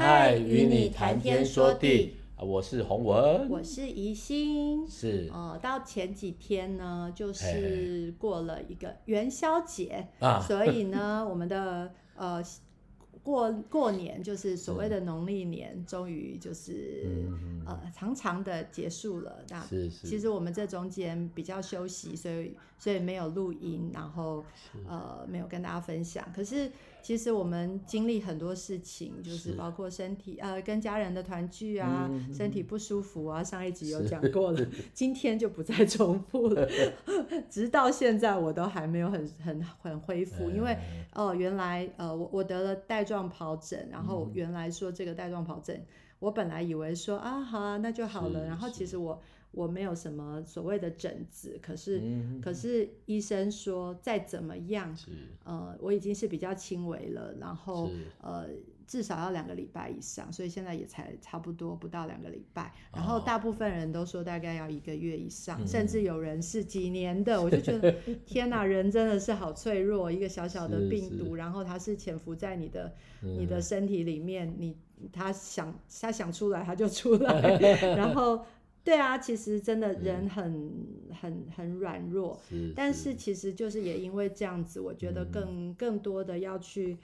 嗨，与你谈天说地，我是洪文，我是宜心，是。呃，到前几天呢，就是过了一个元宵节啊，所以呢，我们的呃。过过年就是所谓的农历年，终于就是、嗯、呃长长的结束了。那其实我们这中间比较休息，所以所以没有录音，然后呃没有跟大家分享。可是其实我们经历很多事情，就是包括身体呃跟家人的团聚啊、嗯，身体不舒服啊，上一集有讲过了，今天就不再重复了。直到现在我都还没有很很很恢复，因为哦、呃、原来呃我我得了带状疱疹，然后原来说这个带状疱疹、嗯，我本来以为说啊好啊那就好了，然后其实我我没有什么所谓的疹子，可是、嗯、可是医生说再怎么样，呃我已经是比较轻微了，然后呃。至少要两个礼拜以上，所以现在也才差不多不到两个礼拜。然后大部分人都说大概要一个月以上，哦、甚至有人是几年的。嗯、我就觉得 天哪，人真的是好脆弱，一个小小的病毒，然后它是潜伏在你的、嗯、你的身体里面，你他想他想出来他就出来。然后对啊，其实真的人很、嗯、很很软弱，但是。其实就是也因为这样子，我觉得更、嗯、更多的要去。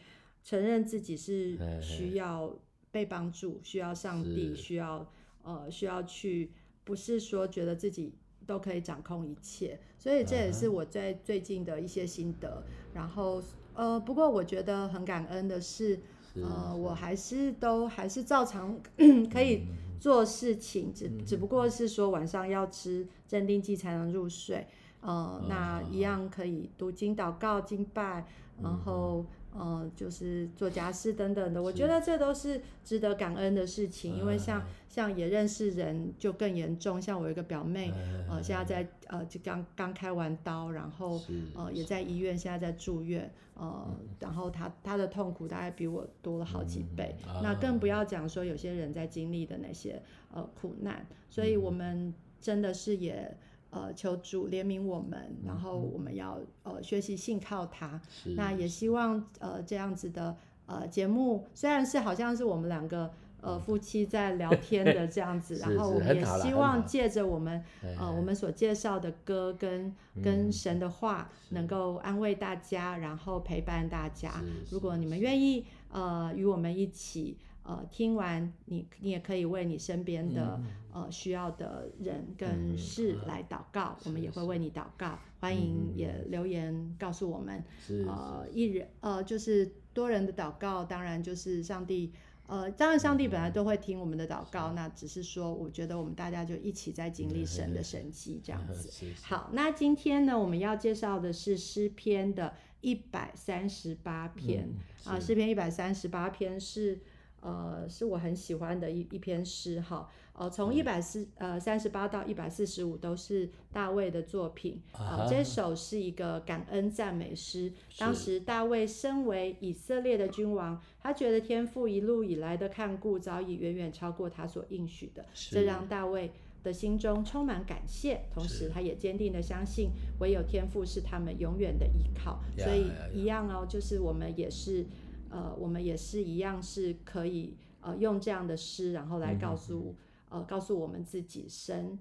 承认自己是需要被帮助，需要上帝，需要呃需要去，不是说觉得自己都可以掌控一切，所以这也是我在最近的一些心得。然后呃，不过我觉得很感恩的是，是呃，我还是都还是照常 可以做事情，只只不过是说晚上要吃镇定剂才能入睡，呃，那一样可以读经、祷告、敬拜，然后。呃，就是做家事等等的，我觉得这都是值得感恩的事情。因为像像也认识人就更严重，像我有一个表妹，呃，现在在呃就刚刚开完刀，然后呃也在医院，现在在住院，呃，然后她她的痛苦大概比我多了好几倍。那更不要讲说有些人在经历的那些呃苦难，所以我们真的是也。呃，求主怜悯我们，然后我们要呃学习信靠他。那也希望呃这样子的呃节目，虽然是好像是我们两个呃夫妻在聊天的这样子，然后我们也希望借着我们呃我们所介绍的歌跟跟神的话，能够安慰大家，然后陪伴大家。如果你们愿意呃与我们一起。呃，听完你，你也可以为你身边的、嗯、呃需要的人跟事来祷告、嗯，我们也会为你祷告。欢迎也留言告诉我们。呃，一人呃就是多人的祷告，当然就是上帝呃，当然上帝本来都会听我们的祷告，那只是说，我觉得我们大家就一起在经历神的神迹这样子。好，那今天呢，我们要介绍的是诗篇的一百三十八篇、嗯、啊，诗篇一百三十八篇是。呃，是我很喜欢的一一篇诗哈。呃，从一百四呃三十八到一百四十五都是大卫的作品。啊、呃，这首是一个感恩赞美诗。当时大卫身为以色列的君王，他觉得天父一路以来的看顾早已远远超过他所应许的，这让大卫的心中充满感谢。同时，他也坚定的相信，唯有天赋是他们永远的依靠。所以一样哦，就是我们也是。呃，我们也是一样，是可以呃用这样的诗，然后来告诉、嗯、呃告诉我们自己，神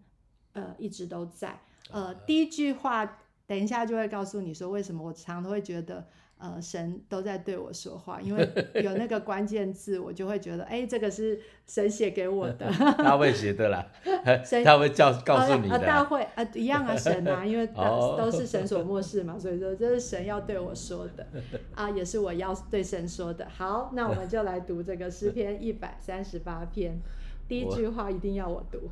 呃一直都在。呃，第一句话，等一下就会告诉你说为什么我常常都会觉得。呃，神都在对我说话，因为 有那个关键字，我就会觉得，哎、欸，这个是神写给我的。大会写的啦，他会叫告诉你的。大会啊，一样啊，神啊，因为 都是神所默示嘛，所以说这是神要对我说的啊，也是我要对神说的。好，那我们就来读这个诗篇一百三十八篇，第一句话一定要我读，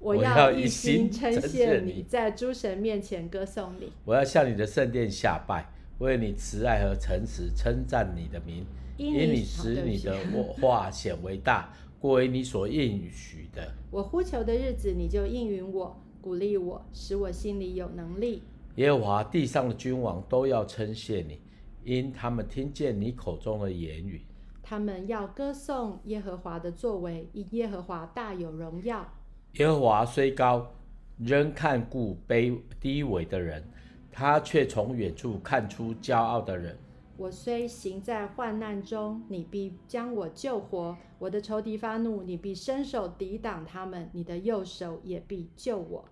我要一心称谢你，在诸神面前歌颂你，我要向你的圣殿下拜。为你慈爱和诚实称赞你的名，因你使你的话显为大，过为你所应许的。我呼求的日子，你就应允我，鼓励我，使我心里有能力。耶和华地上的君王都要称谢你，因他们听见你口中的言语。他们要歌颂耶和华的作为，因耶和华大有荣耀。耶和华虽高，仍看顾卑低微的人。他却从远处看出骄傲的人，我虽行在患难中，你必将我救活；我的仇敌发怒，你必伸手抵挡他们，你的右手也必救我。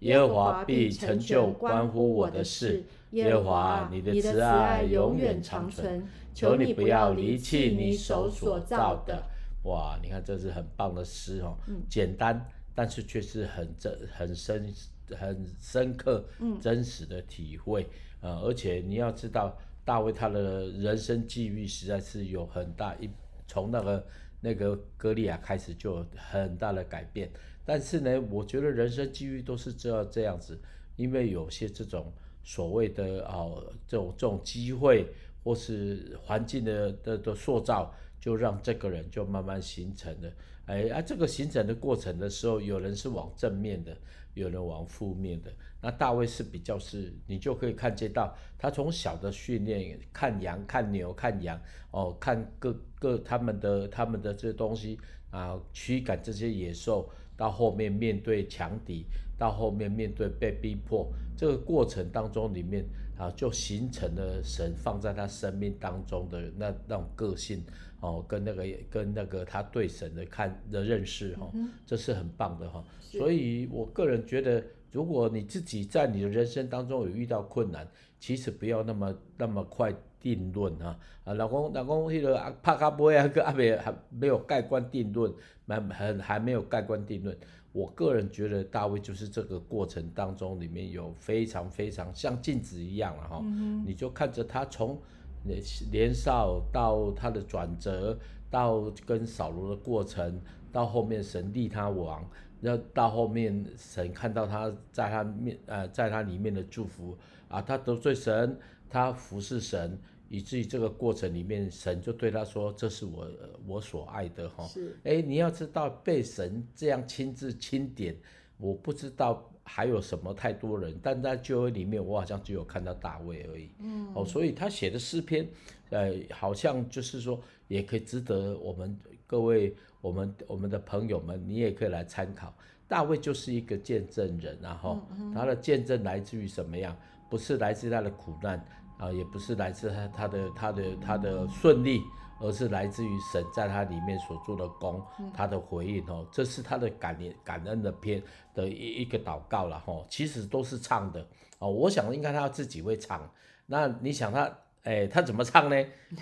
耶和华必成就关乎我的事。耶和华，你的慈爱永远长存。求你不要离弃你手所造的。哇，你看这是很棒的诗哦，嗯、简单，但是却是很真、很深、很深刻、真实的体会。嗯、呃，而且你要知道。大卫他的人生际遇实在是有很大一，从那个那个歌利亚开始就有很大的改变。但是呢，我觉得人生际遇都是这样这样子，因为有些这种所谓的哦这种这种机会或是环境的的的塑造，就让这个人就慢慢形成了。哎啊，这个形成的过程的时候，有人是往正面的，有人往负面的。那大卫是比较是，你就可以看见到他从小的训练，看羊、看牛、看羊，哦，看各各他们的他们的这些东西啊，驱赶这些野兽，到后面面对强敌，到后面面对被逼迫，这个过程当中里面啊，就形成了神放在他生命当中的那那种个性哦，跟那个跟那个他对神的看的认识哈，这是很棒的哈，是所以我个人觉得。如果你自己在你的人生当中有遇到困难，其实不要那么那么快定论啊！啊，老公老公，那个帕卡波亚个阿美还没有盖棺定论，蛮很还没有盖棺定论。我个人觉得大卫就是这个过程当中里面有非常非常像镜子一样了哈，嗯、你就看着他从年年少到他的转折，到跟扫罗的过程，到后面神立他王。要到后面，神看到他在他面，呃，在他里面的祝福啊，他得罪神，他服侍神，以至于这个过程里面，神就对他说：“这是我我所爱的哈。”是。哎，你要知道，被神这样亲自钦点，我不知道还有什么太多人，但在旧约里面，我好像只有看到大卫而已。嗯。哦，所以他写的诗篇，呃，好像就是说，也可以值得我们各位。我们我们的朋友们，你也可以来参考。大卫就是一个见证人，然后他的见证来自于什么样？不是来自他的苦难啊，也不是来自他他的他的他的顺利，而是来自于神在他里面所做的功，他的回应哦，这是他的感念感恩的篇的一一个祷告了哈。其实都是唱的哦，我想应该他自己会唱。那你想他？哎，他怎么唱呢？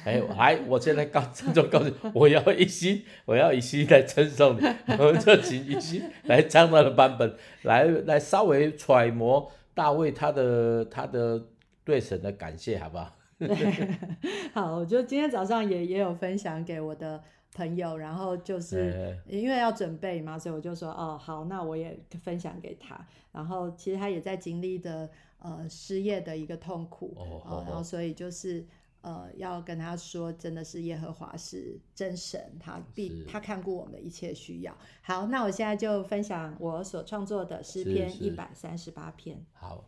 哎，来，我现在告郑重告诉你，我要一心，我要一心来称颂你，我们就请一心来唱他的版本，来来稍微揣摩大卫他的他的对神的感谢，好不好？好，我就今天早上也也有分享给我的朋友，然后就是因为要准备嘛，所以我就说哦，好，那我也分享给他。然后其实他也在经历的。呃，失业的一个痛苦，哦呃、然后所以就是呃，要跟他说，真的是耶和华是真神，他必他看顾我们的一切需要。好，那我现在就分享我所创作的诗篇一百三十八篇。好。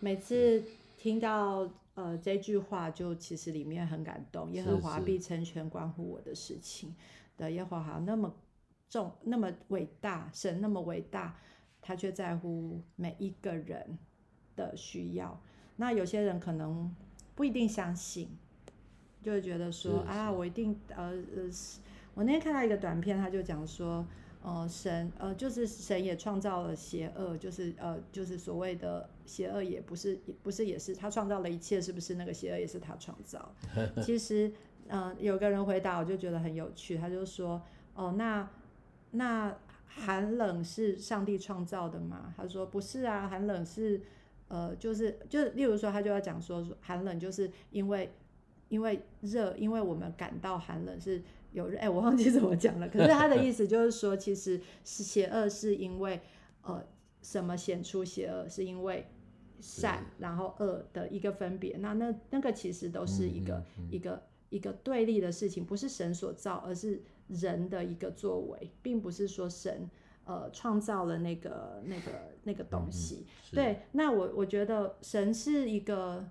每次听到呃这句话，就其实里面很感动。耶和华必成全关乎我的事情的，耶和华那么重，那么伟大，神那么伟大，他却在乎每一个人的需要。那有些人可能不一定相信，就会觉得说啊，我一定呃呃，我那天看到一个短片，他就讲说。呃，神呃，就是神也创造了邪恶，就是呃，就是所谓的邪恶，也不是，也不是，也是他创造了一切，是不是？那个邪恶也是他创造。其实，呃，有个人回答，我就觉得很有趣，他就说，哦，那那寒冷是上帝创造的吗？他说不是啊，寒冷是呃，就是就是，例如说，他就要讲说，寒冷就是因为因为热，因为我们感到寒冷是。有人哎，我忘记怎么讲了。可是他的意思就是说，其实是邪恶是因为呃什么显出邪恶，是因为善，然后恶的一个分别。那那那个其实都是一个、嗯嗯、一个一个对立的事情，不是神所造，而是人的一个作为，并不是说神呃创造了那个那个那个东西。嗯、对，那我我觉得神是一个。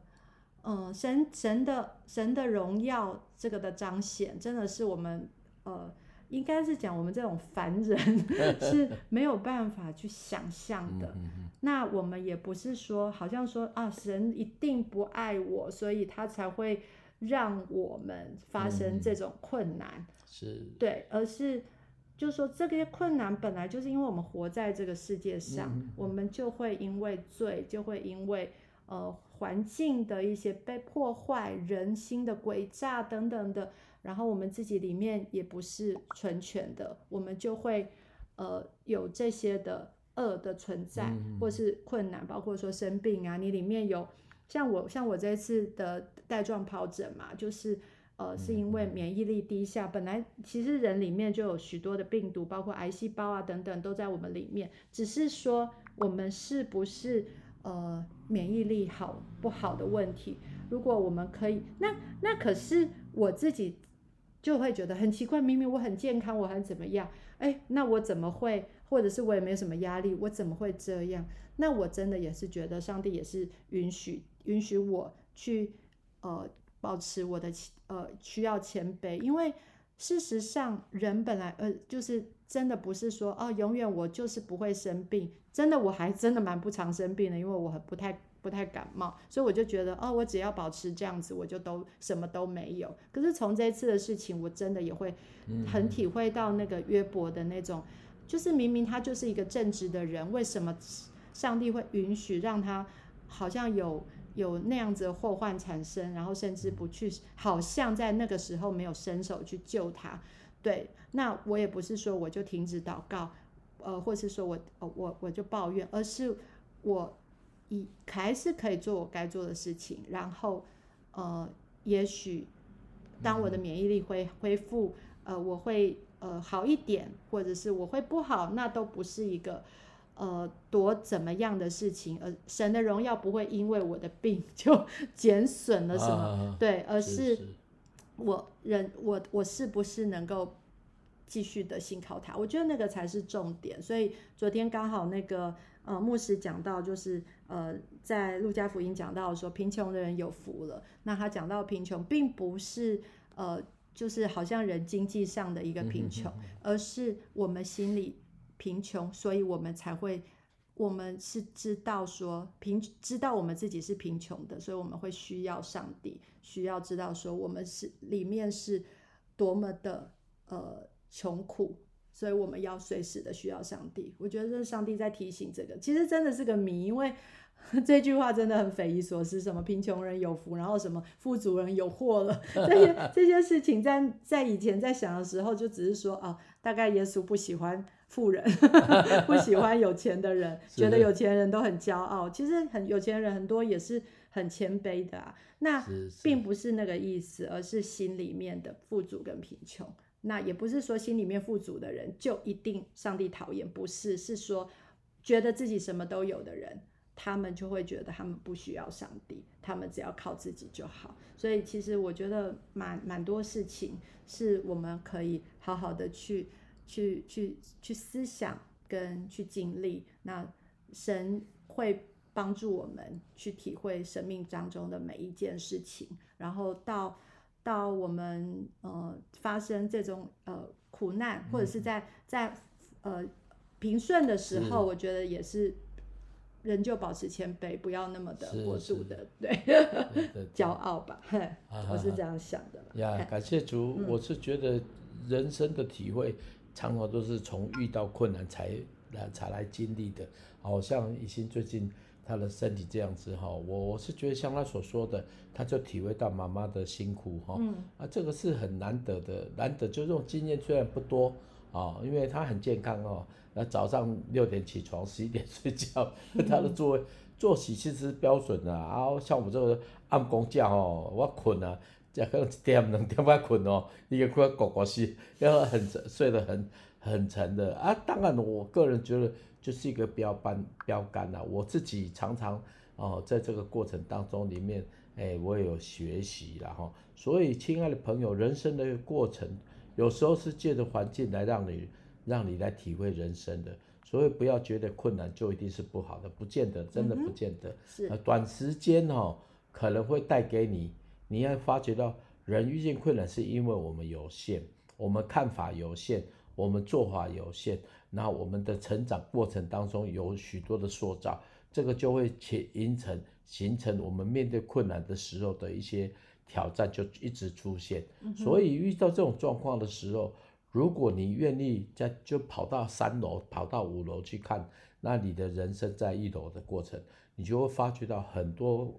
嗯，神神的神的荣耀，这个的彰显，真的是我们呃，应该是讲我们这种凡人 是没有办法去想象的。那我们也不是说，好像说啊，神一定不爱我，所以他才会让我们发生这种困难。是，对，而是就是说，这些困难本来就是因为我们活在这个世界上，我们就会因为罪，就会因为呃。环境的一些被破坏，人心的诡诈等等的，然后我们自己里面也不是纯全的，我们就会呃有这些的恶的存在，或是困难，包括说生病啊，你里面有像我像我这次的带状疱疹嘛，就是呃是因为免疫力低下，本来其实人里面就有许多的病毒，包括癌细胞啊等等都在我们里面，只是说我们是不是。呃，免疫力好不好的问题，如果我们可以，那那可是我自己就会觉得很奇怪，明明我很健康，我很怎么样，哎，那我怎么会，或者是我也没有什么压力，我怎么会这样？那我真的也是觉得上帝也是允许允许我去呃保持我的呃需要谦卑，因为事实上人本来呃就是真的不是说哦永远我就是不会生病。真的，我还真的蛮不常生病的，因为我很不太不太感冒，所以我就觉得，哦，我只要保持这样子，我就都什么都没有。可是从这一次的事情，我真的也会很体会到那个约伯的那种，就是明明他就是一个正直的人，为什么上帝会允许让他好像有有那样子的祸患产生，然后甚至不去，好像在那个时候没有伸手去救他。对，那我也不是说我就停止祷告。呃，或是说我，呃，我我就抱怨，而是我以还是可以做我该做的事情，然后，呃，也许当我的免疫力恢恢复，呃，我会呃好一点，或者是我会不好，那都不是一个呃多怎么样的事情，而神的荣耀不会因为我的病 就减损了什么，啊、对，而是我人我我是不是能够。继续的信靠他，我觉得那个才是重点。所以昨天刚好那个呃牧师讲到，就是呃在路加福音讲到说，贫穷的人有福了。那他讲到贫穷，并不是呃就是好像人经济上的一个贫穷，而是我们心里贫穷，所以我们才会，我们是知道说贫，知道我们自己是贫穷的，所以我们会需要上帝，需要知道说我们是里面是多么的呃。穷苦，所以我们要随时的需要上帝。我觉得这是上帝在提醒这个，其实真的是个谜，因为 这句话真的很匪夷所思。什么贫穷人有福，然后什么富足人有祸了，这些这些事情在在以前在想的时候，就只是说啊，大概耶稣不喜欢富人，不喜欢有钱的人，觉得有钱人都很骄傲。其实很有钱人很多也是很谦卑的啊。那并不是那个意思，而是心里面的富足跟贫穷。那也不是说心里面富足的人就一定上帝讨厌，不是，是说觉得自己什么都有的人，他们就会觉得他们不需要上帝，他们只要靠自己就好。所以其实我觉得蛮蛮多事情是我们可以好好的去去去去思想跟去经历。那神会帮助我们去体会生命当中的每一件事情，然后到到我们呃发生这种呃苦难，或者是在在呃平顺的时候，我觉得也是。仍旧保持谦卑，不要那么的过度的，对，骄傲吧，我是这样想的。呀，感谢主，嗯、我是觉得人生的体会，常常都是从遇到困难才来才来经历的。好像以心最近他的身体这样子哈，我我是觉得像他所说的，他就体会到妈妈的辛苦哈，嗯、啊，这个是很难得的，难得就这种经验虽然不多啊，因为他很健康哦。那早上六点起床，十一点睡觉，他的作作息其实是标准的啊。然后像我这个按工价哦，我困啊，这可能一点两点半困哦，一个困狗狗睡，然后很睡得很很沉的啊。当然，我个人觉得就是一个标杆标杆呐。我自己常常哦，在这个过程当中里面，哎，我也有学习了哈。所以，亲爱的朋友，人生的过程有时候是借着环境来让你。让你来体会人生的，所以不要觉得困难就一定是不好的，不见得，真的不见得。嗯、是，短时间哦，可能会带给你，你要发觉到，人遇见困难是因为我们有限，我们看法有限，我们做法有限，那我们的成长过程当中有许多的塑造，这个就会形成形成我们面对困难的时候的一些挑战就一直出现。嗯、所以遇到这种状况的时候。如果你愿意在就跑到三楼、跑到五楼去看，那你的人生在一楼的过程，你就会发觉到很多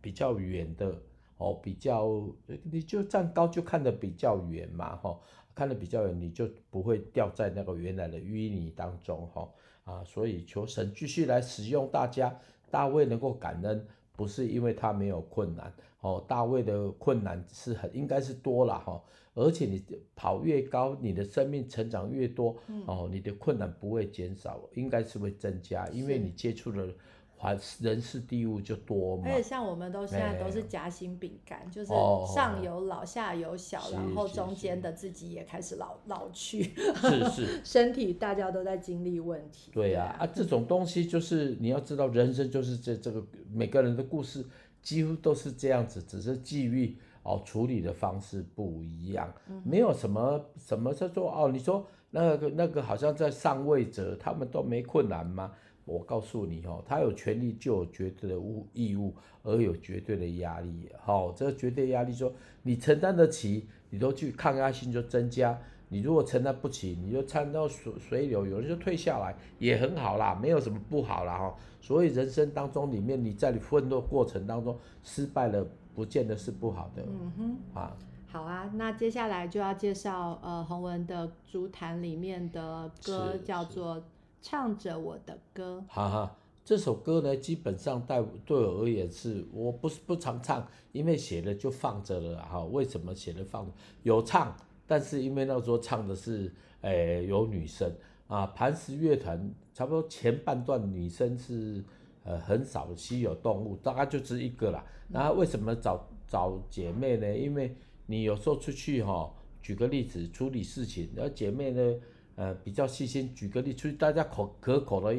比较远的哦，比较你就站高就看得比较远嘛，哈，看得比较远，你就不会掉在那个原来的淤泥当中，哈啊，所以求神继续来使用大家，大卫能够感恩，不是因为他没有困难，哦，大卫的困难是很应该是多了，哈。而且你跑越高，你的生命成长越多，嗯、哦，你的困难不会减少，应该是会增加，因为你接触的环人事地物就多嘛。而且像我们都现在都是夹心饼干，欸、就是上有老下有小，哦、然后中间的自己也开始老老去，是是，身体大家都在经历问题。对呀、啊，这种东西就是你要知道，人生就是这这个每个人的故事几乎都是这样子，只是际遇。哦，处理的方式不一样，没有什么什么叫做哦，你说那个那个好像在上位者，他们都没困难吗？我告诉你哦，他有权利就有绝对的务义务，而有绝对的压力。好、哦，这个绝对压力说你承担得起，你都去抗压性就增加；你如果承担不起，你就参到水水流，有人就退下来，也很好啦，没有什么不好啦哈。所以人生当中里面，你在你奋斗过程当中失败了。不见得是不好的，嗯哼，啊，好啊，那接下来就要介绍呃洪文的竹坛里面的歌，叫做《唱着我的歌》。哈哈，这首歌呢，基本上对对我而言是，我不是不常唱，因为写了就放着了哈。为什么写了放着？有唱，但是因为那时候唱的是诶、有女生啊，磐石乐团差不多前半段女生是。呃，很少稀有动物，大概就只一个啦。那为什么找找姐妹呢？因为你有时候出去哈、哦，举个例子处理事情，然后姐妹呢，呃，比较细心。举个例就是大家口可口的，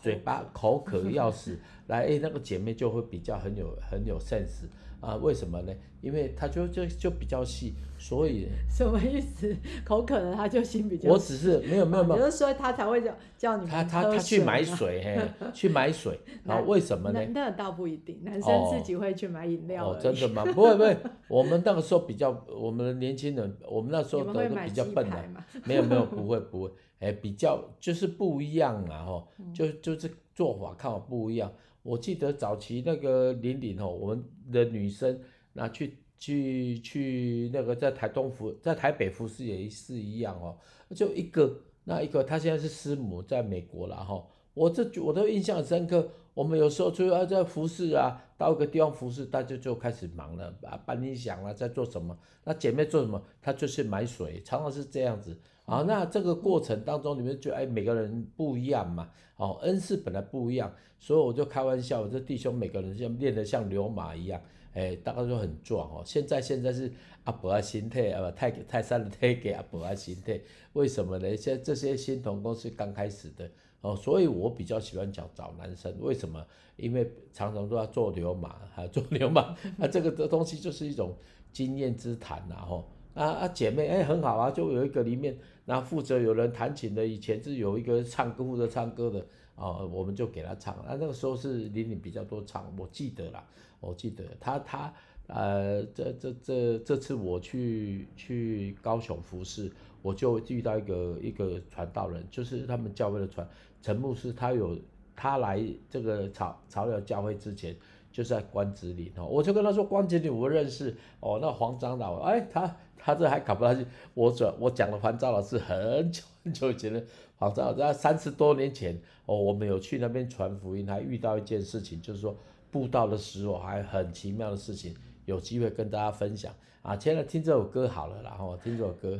嘴巴口渴要死，来，哎，那个姐妹就会比较很有很有 sense。啊，为什么呢？因为她就就就比较细，所以什么意思？口渴了她就心比较。我只是没有没有没有，就是说她才会叫叫你她她她去买水，嘿，去买水。然后为什么呢？那倒不一定，男生自己会去买饮料。哦，真的吗？不会不会，我们那个时候比较，我们的年轻人，我们那时候都都比较笨的。没有没有，不会不会，哎，比较就是不一样啊，吼，就就是做法看法不一样。我记得早期那个玲玲哦，我们的女生那去去去那个在台东服，在台北服侍也是一样哦，就一个那一个，她现在是师母，在美国了哈。我这我都印象深刻，我们有时候就要在服侍啊，到一个地方服侍，大家就开始忙了啊，搬音响了，在做什么？那姐妹做什么？她就是买水，常常是这样子。啊，那这个过程当中，你们就哎，每个人不一样嘛，哦、啊，恩赐本来不一样，所以我就开玩笑，我这弟兄每个人像练得像牛马一样，哎，大家都很壮哦。现在现在是阿伯啊心态啊，泰泰山的泰给阿伯啊心态，为什么呢？现在这些新同工是刚开始的哦，所以我比较喜欢讲找男生，为什么？因为常常都要做牛马，还做流氓，啊，这个的东西就是一种经验之谈呐，吼，啊啊姐妹，哎，很好啊，就有一个里面，那负责有人弹琴的，以前是有一个唱歌负责唱歌的。哦，我们就给他唱，啊，那个时候是玲玲比较多唱，我记得啦，我记得。他他呃，这这这这次我去去高雄服侍，我就遇到一个一个传道人，就是他们教会的传陈牧师，他有他来这个草草寮教会之前，就是在关子岭哦，我就跟他说关子岭我认识哦，那黄长老，哎，他他这还搞不下去，我转我讲了黄长老是很久很久以前的。好，在在三十多年前，哦，我们有去那边传福音，还遇到一件事情，就是说布道的时候还很奇妙的事情，有机会跟大家分享啊。现在听这首歌好了，然后听这首歌，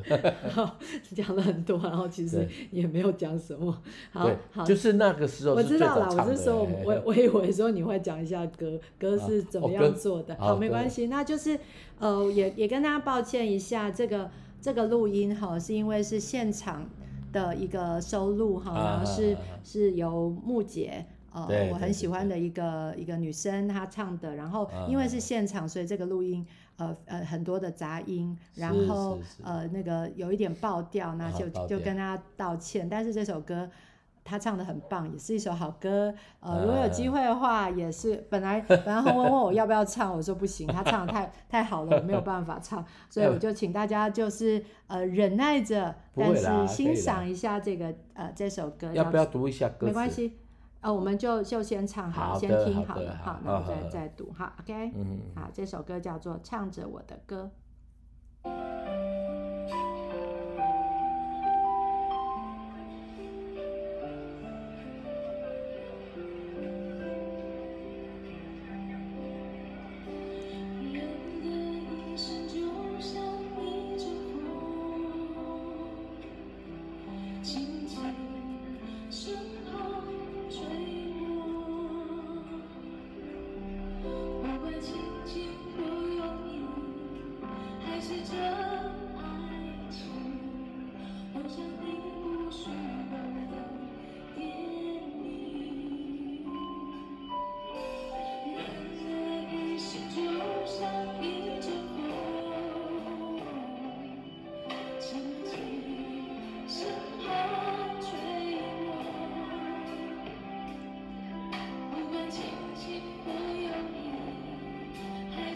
讲了很多，然后其实也没有讲什么。好，就是那个时候。我知道了，我是说，我 我以为说你会讲一下歌，歌是怎么样做的。好，没关系，那就是呃，也也跟大家抱歉一下，这个这个录音哈，是因为是现场。的一个收录哈，然后是、啊、是由木姐呃，我很喜欢的一个一个女生她唱的，然后因为是现场，所以这个录音呃呃很多的杂音，然后呃那个有一点爆掉，那就就跟她道歉，但是这首歌。他唱的很棒，也是一首好歌。呃，如果有机会的话，也是本来本来洪文问我要不要唱，我说不行，他唱的太太好了，我没有办法唱，所以我就请大家就是呃忍耐着，但是欣赏一下这个呃这首歌。要不要读一下歌？没关系，呃，我们就就先唱好，好先听好了，好，那我再再读，哈，OK，嗯，好，这首歌叫做《唱着我的歌》。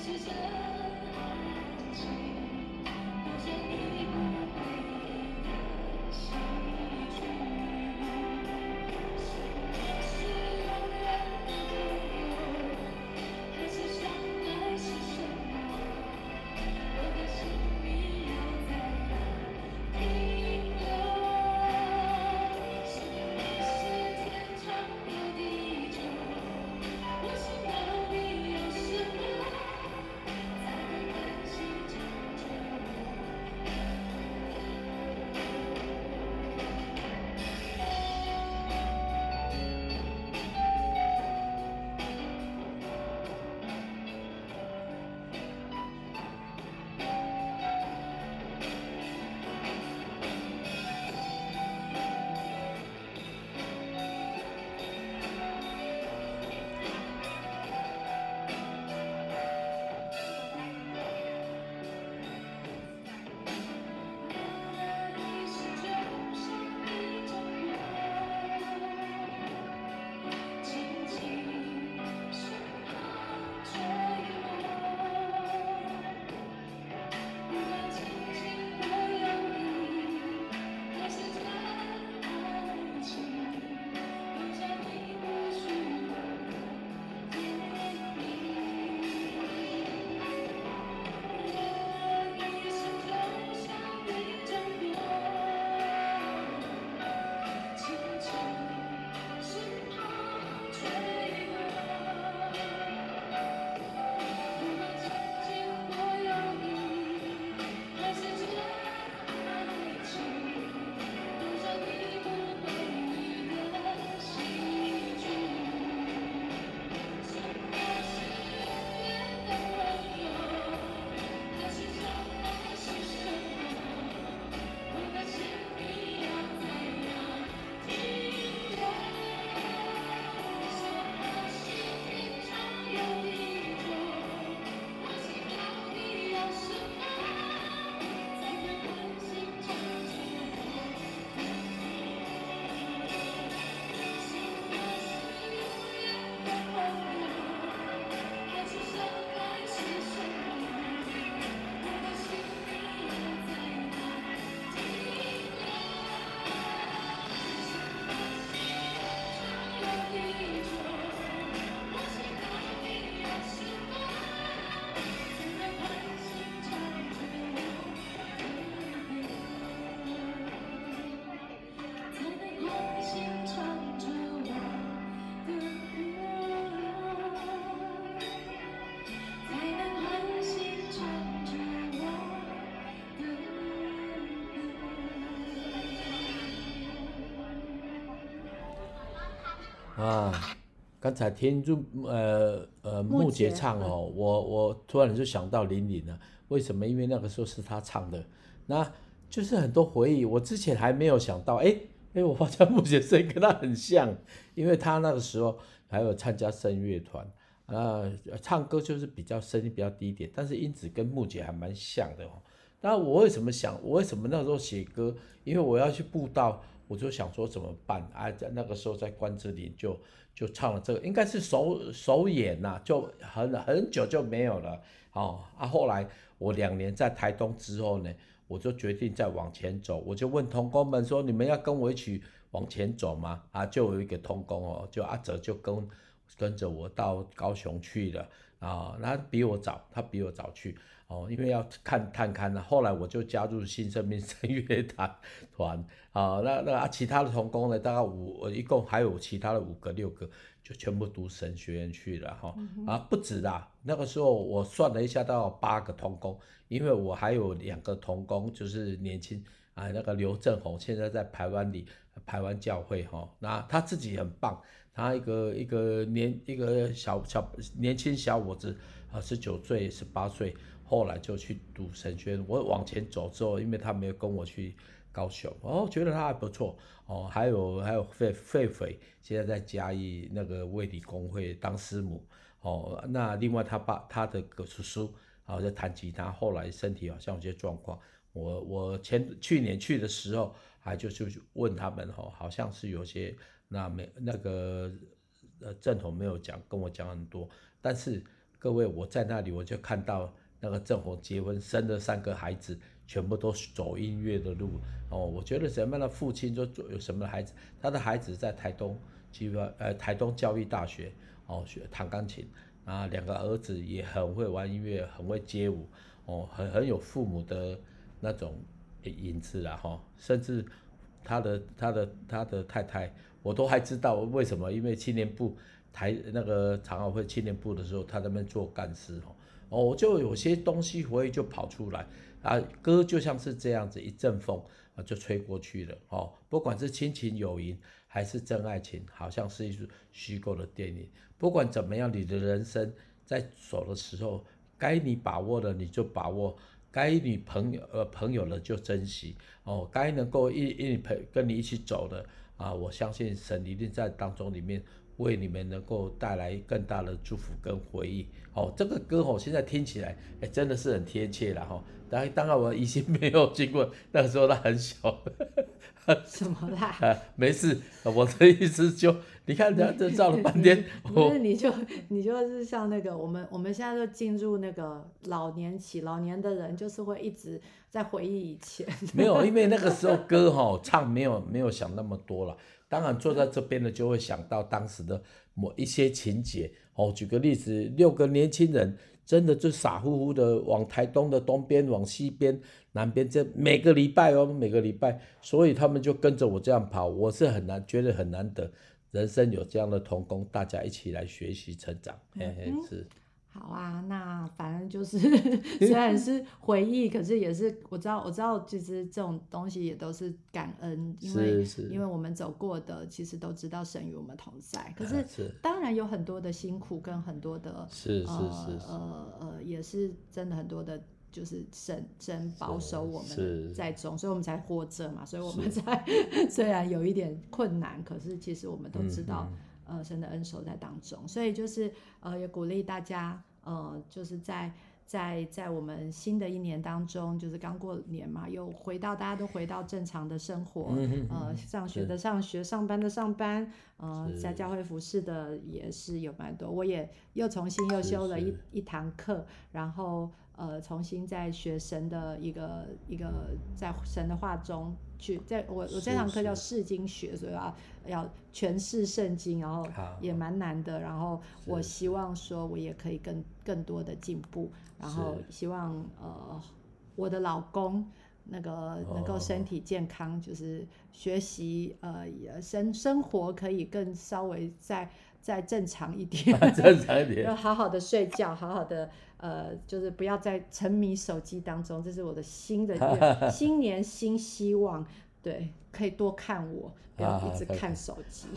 Jesus. 啊，刚才听入呃呃木杰唱哦，嗯、我我突然就想到林林了，为什么？因为那个时候是他唱的，那就是很多回忆。我之前还没有想到，哎哎，我发现木杰声音跟他很像，因为他那个时候还有参加声乐团，啊，唱歌就是比较声音比较低一点，但是音质跟木杰还蛮像的哦。那我为什么想？我为什么那时候写歌？因为我要去布道。我就想说怎么办？啊，在那个时候在关之琳就就唱了这个，应该是首首演呐，就很很久就没有了。哦啊，后来我两年在台东之后呢，我就决定再往前走。我就问同工们说：“你们要跟我一起往前走吗？”啊，就有一个同工哦，就阿哲就跟跟着我到高雄去了啊。他比我早，他比我早去。哦，因为要看探勘了，后来我就加入新生命声乐团团。啊，那那其他的同工呢，大概五，我一共还有其他的五个六个，就全部读神学院去了哈，嗯、啊不止啦，那个时候我算了一下，到八个同工，因为我还有两个同工就是年轻啊，那个刘正宏现在在台湾里台湾教会哈，那他自己很棒，他一个一个年一个小小年轻小伙子啊，十九岁十八岁。后来就去读神学，我往前走之后，因为他没有跟我去高雄，哦，觉得他还不错，哦，还有还有费费费，现在在嘉义那个卫理公会当师母，哦，那另外他爸他的哥叔叔，啊在弹吉他，后来身体好像有些状况，我我前去年去的时候，还就就问他们，哦，好像是有些那没那个呃正统没有讲跟我讲很多，但是各位我在那里我就看到。那个正红结婚生了三个孩子，全部都走音乐的路哦。我觉得什么样的父亲就有什么的孩子，他的孩子在台东，基本呃台东教育大学哦学弹钢琴啊，两个儿子也很会玩音乐，很会街舞哦，很很有父母的那种影子啦哈。甚至他的他的他的太太，我都还知道为什么，因为青年部台那个残奥会青年部的时候，他在那边做干事哦。哦，就有些东西回忆就跑出来啊，歌就像是这样子，一阵风啊就吹过去了。哦，不管是亲情友谊还是真爱情，好像是一出虚构的电影。不管怎么样，你的人生在走的时候，该你把握的你就把握，该你朋友呃朋友的就珍惜。哦，该能够一一陪跟你一起走的啊，我相信神一定在当中里面。为你们能够带来更大的祝福跟回忆，哦，这个歌哦，现在听起来，哎，真的是很贴切了哈。当然，当然我以前没有经过 那个时候，他很小。什么啦？啊，没事，我的意思就，你看这这照了半天，不是你就你就是像那个我们我们现在就进入那个老年期，老年的人就是会一直在回忆以前。没有，因为那个时候歌哈唱没有没有想那么多了。当然坐在这边的就会想到当时的某一些情节哦。举个例子，六个年轻人真的就傻乎乎的往台东的东边、往西边、南边，这每个礼拜哦，每个礼拜，所以他们就跟着我这样跑。我是很难觉得很难得，人生有这样的同工，大家一起来学习成长，嘿嘿，是。好啊，那反正就是 虽然是回忆，可是也是我知道，我知道其实这种东西也都是感恩，因为因为我们走过的，其实都知道神与我们同在。可是当然有很多的辛苦跟很多的是是是呃呃也是真的很多的，就是神神保守我们在中，所以我们才活着嘛，所以我们才 虽然有一点困难，可是其实我们都知道。呃，神的恩手在当中，所以就是呃，也鼓励大家，呃，就是在在在我们新的一年当中，就是刚过年嘛，又回到大家都回到正常的生活，嗯、呃，上学的上学，上班的上班，呃，在教会服侍的也是有蛮多，我也又重新又修了一一堂课，然后。呃，重新在学神的一个一个在神的话中去，在我我这堂课叫释经学，所以要要诠释圣经，然后也蛮难的。然后我希望说，我也可以更更多的进步，然后希望呃我的老公那个能够身体健康，就是学习呃生生活可以更稍微再 再正常一点，正常一点，要好好的睡觉，好好的。呃，就是不要再沉迷手机当中，这是我的新的愿，新年新希望，对，可以多看我，不要一直看手机。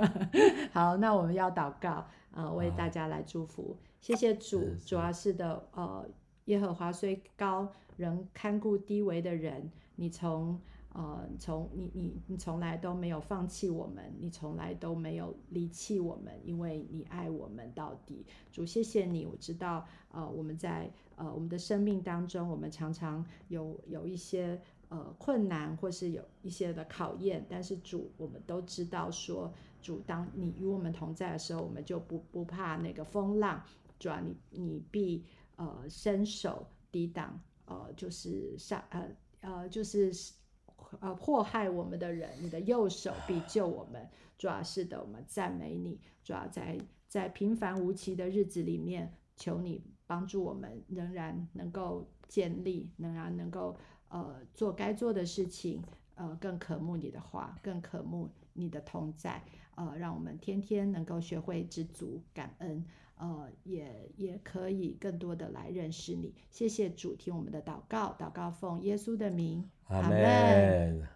好，那我们要祷告，呃，为大家来祝福。谢谢主，主要是的，呃，耶和华虽高，仍看顾低微的人。你从呃，从你你你从来都没有放弃我们，你从来都没有离弃我们，因为你爱我们到底。主，谢谢你，我知道，呃，我们在呃我们的生命当中，我们常常有有一些呃困难，或是有一些的考验，但是主，我们都知道说，主，当你与我们同在的时候，我们就不不怕那个风浪。主啊，你你必呃伸手抵挡，呃就是上呃呃就是。呃，迫害我们的人，你的右手必救我们。主要是的，我们赞美你。主要在在平凡无奇的日子里面，求你帮助我们，仍然能够建立，仍然能够呃做该做的事情，呃，更渴慕你的话，更渴慕你的同在。呃，让我们天天能够学会知足感恩，呃，也也可以更多的来认识你。谢谢主，听我们的祷告，祷告奉耶稣的名。阿门。